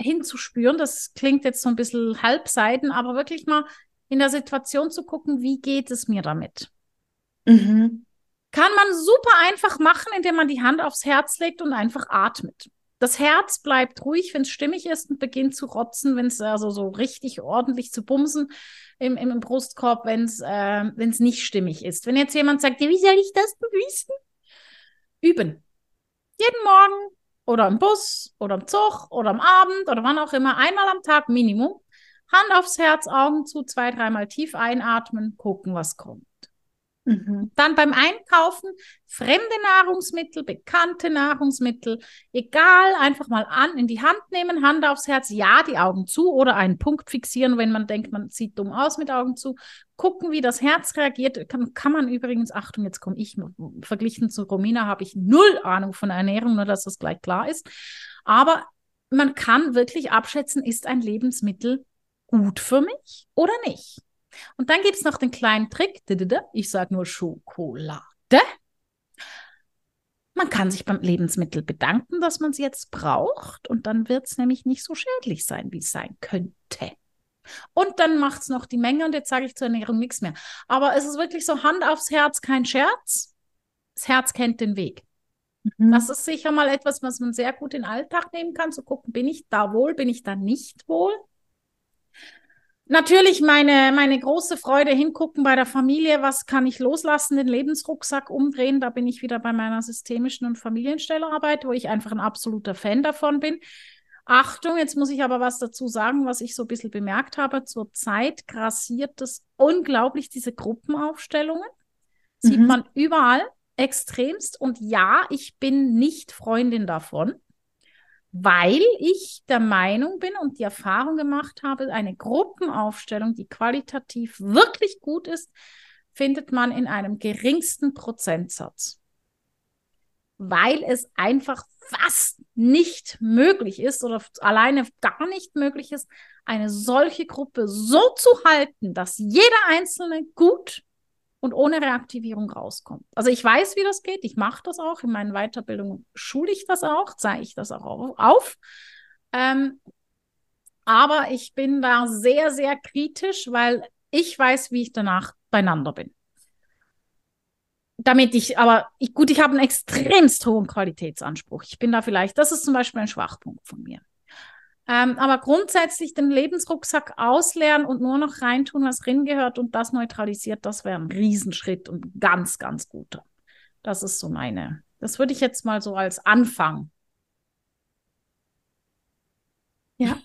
hinzuspüren. Das klingt jetzt so ein bisschen halbseiden, aber wirklich mal in der Situation zu gucken, wie geht es mir damit? Mhm. Kann man super einfach machen, indem man die Hand aufs Herz legt und einfach atmet. Das Herz bleibt ruhig, wenn es stimmig ist und beginnt zu rotzen, wenn es also so richtig ordentlich zu bumsen im, im, Brustkorb, wenn es äh, nicht stimmig ist. Wenn jetzt jemand sagt, wie soll ich das begrüßen? Üben. Jeden Morgen oder im Bus oder im Zug oder am Abend oder wann auch immer, einmal am Tag Minimum. Hand aufs Herz, Augen zu, zwei, dreimal tief einatmen, gucken, was kommt. Mhm. Dann beim Einkaufen fremde Nahrungsmittel, bekannte Nahrungsmittel, egal, einfach mal an, in die Hand nehmen, Hand aufs Herz, ja, die Augen zu oder einen Punkt fixieren, wenn man denkt, man sieht dumm aus mit Augen zu. Gucken, wie das Herz reagiert. Kann, kann man übrigens, Achtung, jetzt komme ich, verglichen zu Romina habe ich null Ahnung von Ernährung, nur dass das gleich klar ist. Aber man kann wirklich abschätzen, ist ein Lebensmittel gut für mich oder nicht. Und dann gibt es noch den kleinen Trick. Ich sage nur Schokolade. Man kann sich beim Lebensmittel bedanken, dass man es jetzt braucht. Und dann wird es nämlich nicht so schädlich sein, wie es sein könnte. Und dann macht es noch die Menge. Und jetzt sage ich zur Ernährung nichts mehr. Aber es ist wirklich so Hand aufs Herz, kein Scherz. Das Herz kennt den Weg. Mhm. Das ist sicher mal etwas, was man sehr gut in den Alltag nehmen kann. Zu gucken, bin ich da wohl, bin ich da nicht wohl? Natürlich meine, meine große Freude hingucken bei der Familie, was kann ich loslassen, den Lebensrucksack umdrehen. Da bin ich wieder bei meiner systemischen und Familienstellerarbeit, wo ich einfach ein absoluter Fan davon bin. Achtung, jetzt muss ich aber was dazu sagen, was ich so ein bisschen bemerkt habe. Zurzeit grassiert es unglaublich, diese Gruppenaufstellungen. Sieht mhm. man überall extremst. Und ja, ich bin nicht Freundin davon weil ich der Meinung bin und die Erfahrung gemacht habe, eine Gruppenaufstellung, die qualitativ wirklich gut ist, findet man in einem geringsten Prozentsatz. Weil es einfach fast nicht möglich ist oder alleine gar nicht möglich ist, eine solche Gruppe so zu halten, dass jeder Einzelne gut und ohne Reaktivierung rauskommt. Also ich weiß, wie das geht. Ich mache das auch. In meinen Weiterbildungen schule ich das auch, zeige ich das auch auf. Ähm, aber ich bin da sehr, sehr kritisch, weil ich weiß, wie ich danach beieinander bin. Damit ich, aber ich, gut, ich habe einen extremst hohen Qualitätsanspruch. Ich bin da vielleicht, das ist zum Beispiel ein Schwachpunkt von mir. Ähm, aber grundsätzlich den Lebensrucksack ausleeren und nur noch reintun, was drin gehört und das neutralisiert, das wäre ein Riesenschritt und ganz, ganz guter. Das ist so meine. Das würde ich jetzt mal so als Anfang. Ja.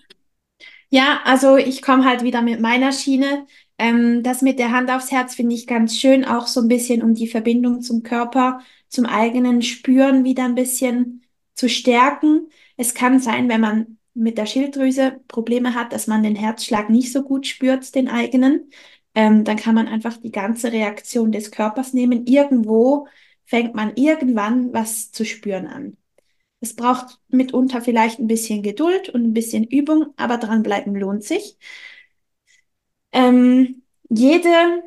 Ja, also ich komme halt wieder mit meiner Schiene. Ähm, das mit der Hand aufs Herz finde ich ganz schön, auch so ein bisschen, um die Verbindung zum Körper, zum eigenen Spüren wieder ein bisschen zu stärken. Es kann sein, wenn man mit der Schilddrüse Probleme hat, dass man den Herzschlag nicht so gut spürt, den eigenen, ähm, dann kann man einfach die ganze Reaktion des Körpers nehmen. Irgendwo fängt man irgendwann was zu spüren an. Es braucht mitunter vielleicht ein bisschen Geduld und ein bisschen Übung, aber dranbleiben lohnt sich. Ähm, jede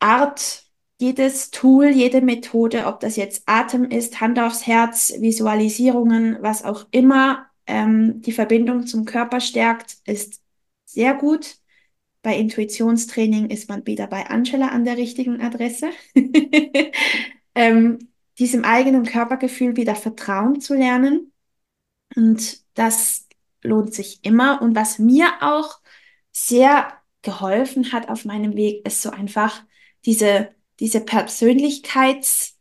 Art, jedes Tool, jede Methode, ob das jetzt Atem ist, Hand aufs Herz, Visualisierungen, was auch immer ähm, die Verbindung zum Körper stärkt, ist sehr gut. Bei Intuitionstraining ist man wieder bei Angela an der richtigen Adresse. ähm, diesem eigenen Körpergefühl wieder Vertrauen zu lernen. Und das lohnt sich immer. Und was mir auch sehr geholfen hat auf meinem Weg, ist so einfach diese, diese Persönlichkeitstools,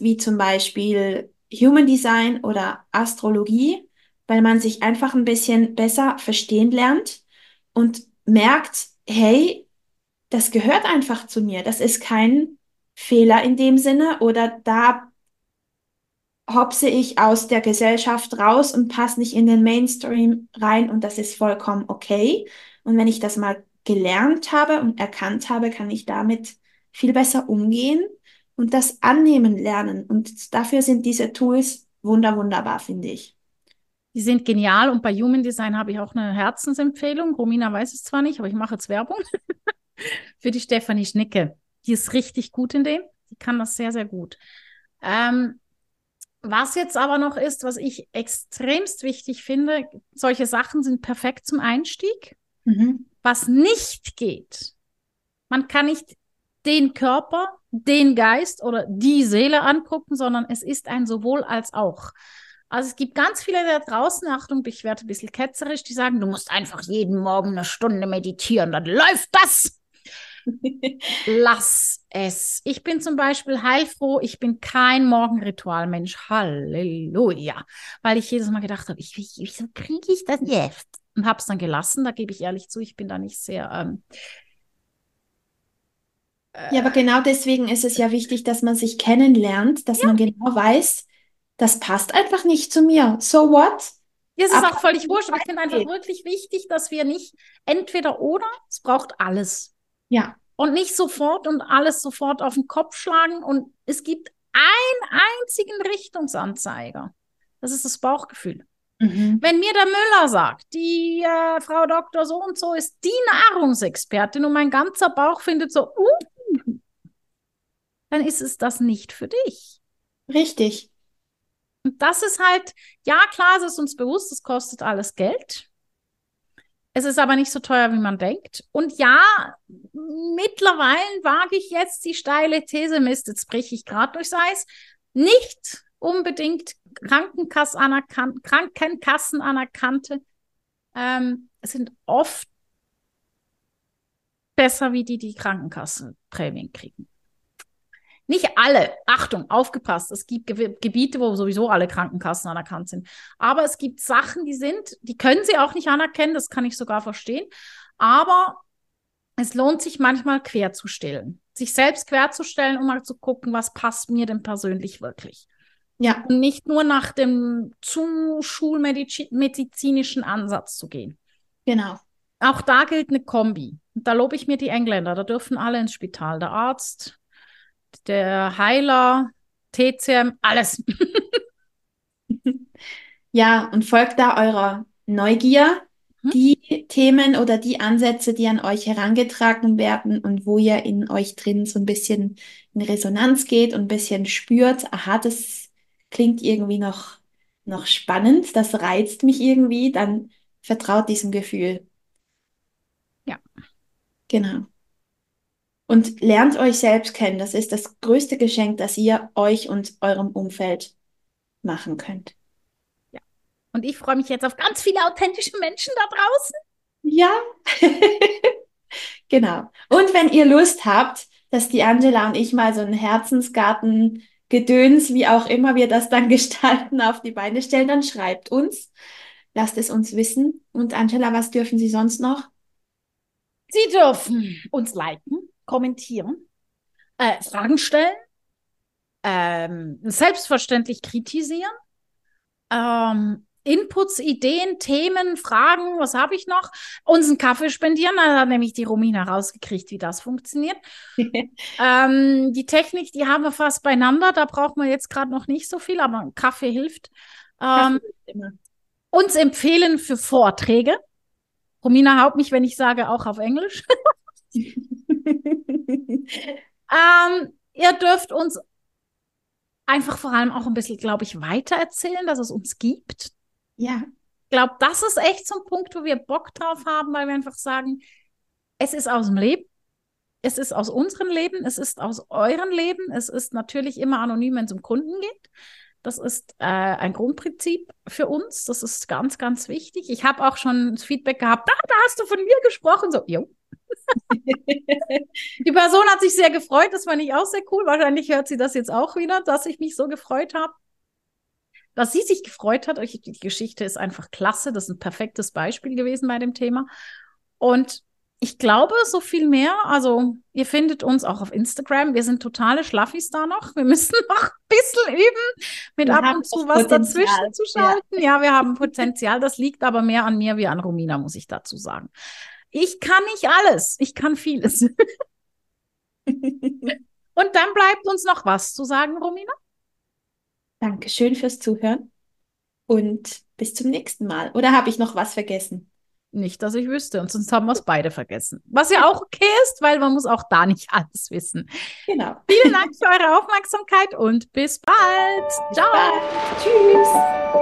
wie zum Beispiel Human Design oder Astrologie, weil man sich einfach ein bisschen besser verstehen lernt und merkt, hey, das gehört einfach zu mir. Das ist kein Fehler in dem Sinne oder da hopse ich aus der Gesellschaft raus und passe nicht in den Mainstream rein und das ist vollkommen okay. Und wenn ich das mal gelernt habe und erkannt habe, kann ich damit viel besser umgehen und das annehmen lernen. Und dafür sind diese Tools wunder, wunderbar, finde ich. Die sind genial und bei Human Design habe ich auch eine Herzensempfehlung. Romina weiß es zwar nicht, aber ich mache jetzt Werbung für die Stefanie Schnicke. Die ist richtig gut in dem. Die kann das sehr, sehr gut. Ähm, was jetzt aber noch ist, was ich extremst wichtig finde, solche Sachen sind perfekt zum Einstieg. Mhm. Was nicht geht, man kann nicht den Körper, den Geist oder die Seele angucken, sondern es ist ein sowohl als auch. Also es gibt ganz viele da draußen, Achtung, ich werde ein bisschen ketzerisch, die sagen, du musst einfach jeden Morgen eine Stunde meditieren, dann läuft das. Lass es. Ich bin zum Beispiel heilfroh, ich bin kein Morgenritualmensch. Halleluja. Weil ich jedes Mal gedacht habe, ich, wieso kriege ich das jetzt? Und habe es dann gelassen, da gebe ich ehrlich zu, ich bin da nicht sehr. Ähm, ja, aber genau deswegen ist es ja wichtig, dass man sich kennenlernt, dass ja. man genau weiß, das passt einfach nicht zu mir. So what? Ja, es ist aber auch völlig wurscht, aber ich finde einfach wirklich wichtig, dass wir nicht entweder oder, es braucht alles. Ja. Und nicht sofort und alles sofort auf den Kopf schlagen. Und es gibt einen einzigen Richtungsanzeiger. Das ist das Bauchgefühl. Mhm. Wenn mir der Müller sagt, die äh, Frau Doktor so und so ist die Nahrungsexpertin und mein ganzer Bauch findet so, uh, dann ist es das nicht für dich. Richtig. Und das ist halt, ja, klar, es ist uns bewusst, es kostet alles Geld. Es ist aber nicht so teuer, wie man denkt. Und ja, mittlerweile wage ich jetzt die steile These, Mist, jetzt breche ich gerade durchs Eis, nicht unbedingt Krankenkassen, anerkan Krankenkassen anerkannte ähm, sind oft besser, wie die, die Krankenkassenprämien kriegen. Nicht alle, Achtung, aufgepasst, es gibt Ge Gebiete, wo sowieso alle Krankenkassen anerkannt sind. Aber es gibt Sachen, die sind, die können sie auch nicht anerkennen, das kann ich sogar verstehen. Aber es lohnt sich manchmal querzustellen. Sich selbst querzustellen, um mal zu gucken, was passt mir denn persönlich wirklich. Ja. Und nicht nur nach dem zu schulmedizinischen Ansatz zu gehen. Genau. Auch da gilt eine Kombi. Und da lobe ich mir die Engländer. Da dürfen alle ins Spital. Der Arzt, der Heiler, TCM, alles. ja, und folgt da eurer Neugier, hm? die Themen oder die Ansätze, die an euch herangetragen werden und wo ihr in euch drin so ein bisschen in Resonanz geht und ein bisschen spürt, aha, das klingt irgendwie noch, noch spannend, das reizt mich irgendwie, dann vertraut diesem Gefühl. Ja. Genau und lernt euch selbst kennen. Das ist das größte Geschenk, das ihr euch und eurem Umfeld machen könnt. Ja. Und ich freue mich jetzt auf ganz viele authentische Menschen da draußen. Ja. genau. Und wenn ihr Lust habt, dass die Angela und ich mal so einen Herzensgarten Gedöns, wie auch immer wir das dann gestalten, auf die Beine stellen, dann schreibt uns. Lasst es uns wissen. Und Angela, was dürfen Sie sonst noch? Sie dürfen uns liken, kommentieren, äh, Fragen stellen, ähm, selbstverständlich kritisieren, ähm, Inputs, Ideen, Themen, Fragen, was habe ich noch? Uns einen Kaffee spendieren, da hat nämlich die Romina rausgekriegt, wie das funktioniert. ähm, die Technik, die haben wir fast beieinander, da braucht man jetzt gerade noch nicht so viel, aber ein Kaffee hilft. Ähm, uns empfehlen für Vorträge. Romina haut mich, wenn ich sage, auch auf Englisch. ähm, ihr dürft uns einfach vor allem auch ein bisschen, glaube ich, weitererzählen, dass es uns gibt. Ja. Ich glaube, das ist echt so ein Punkt, wo wir Bock drauf haben, weil wir einfach sagen, es ist aus dem Leben. Es ist aus unserem Leben, es ist aus eurem Leben, es ist natürlich immer anonym, wenn es um Kunden geht. Das ist äh, ein Grundprinzip für uns. Das ist ganz, ganz wichtig. Ich habe auch schon das Feedback gehabt, da, da hast du von mir gesprochen. So, jo, die Person hat sich sehr gefreut, das fand ich auch sehr cool. Wahrscheinlich hört sie das jetzt auch wieder, dass ich mich so gefreut habe. dass sie sich gefreut hat. Die Geschichte ist einfach klasse. Das ist ein perfektes Beispiel gewesen bei dem Thema. Und ich glaube, so viel mehr. Also, ihr findet uns auch auf Instagram. Wir sind totale Schlaffis da noch. Wir müssen noch ein bisschen üben, mit wir ab und zu was Potenzial. dazwischen zu schalten. Ja. ja, wir haben Potenzial. Das liegt aber mehr an mir wie an Romina, muss ich dazu sagen. Ich kann nicht alles. Ich kann vieles. und dann bleibt uns noch was zu sagen, Romina? Dankeschön fürs Zuhören und bis zum nächsten Mal. Oder habe ich noch was vergessen? Nicht, dass ich wüsste. Und sonst haben wir es beide vergessen. Was ja auch okay ist, weil man muss auch da nicht alles wissen. Genau. Vielen Dank für eure Aufmerksamkeit und bis bald. Bis Ciao. Bald. Tschüss.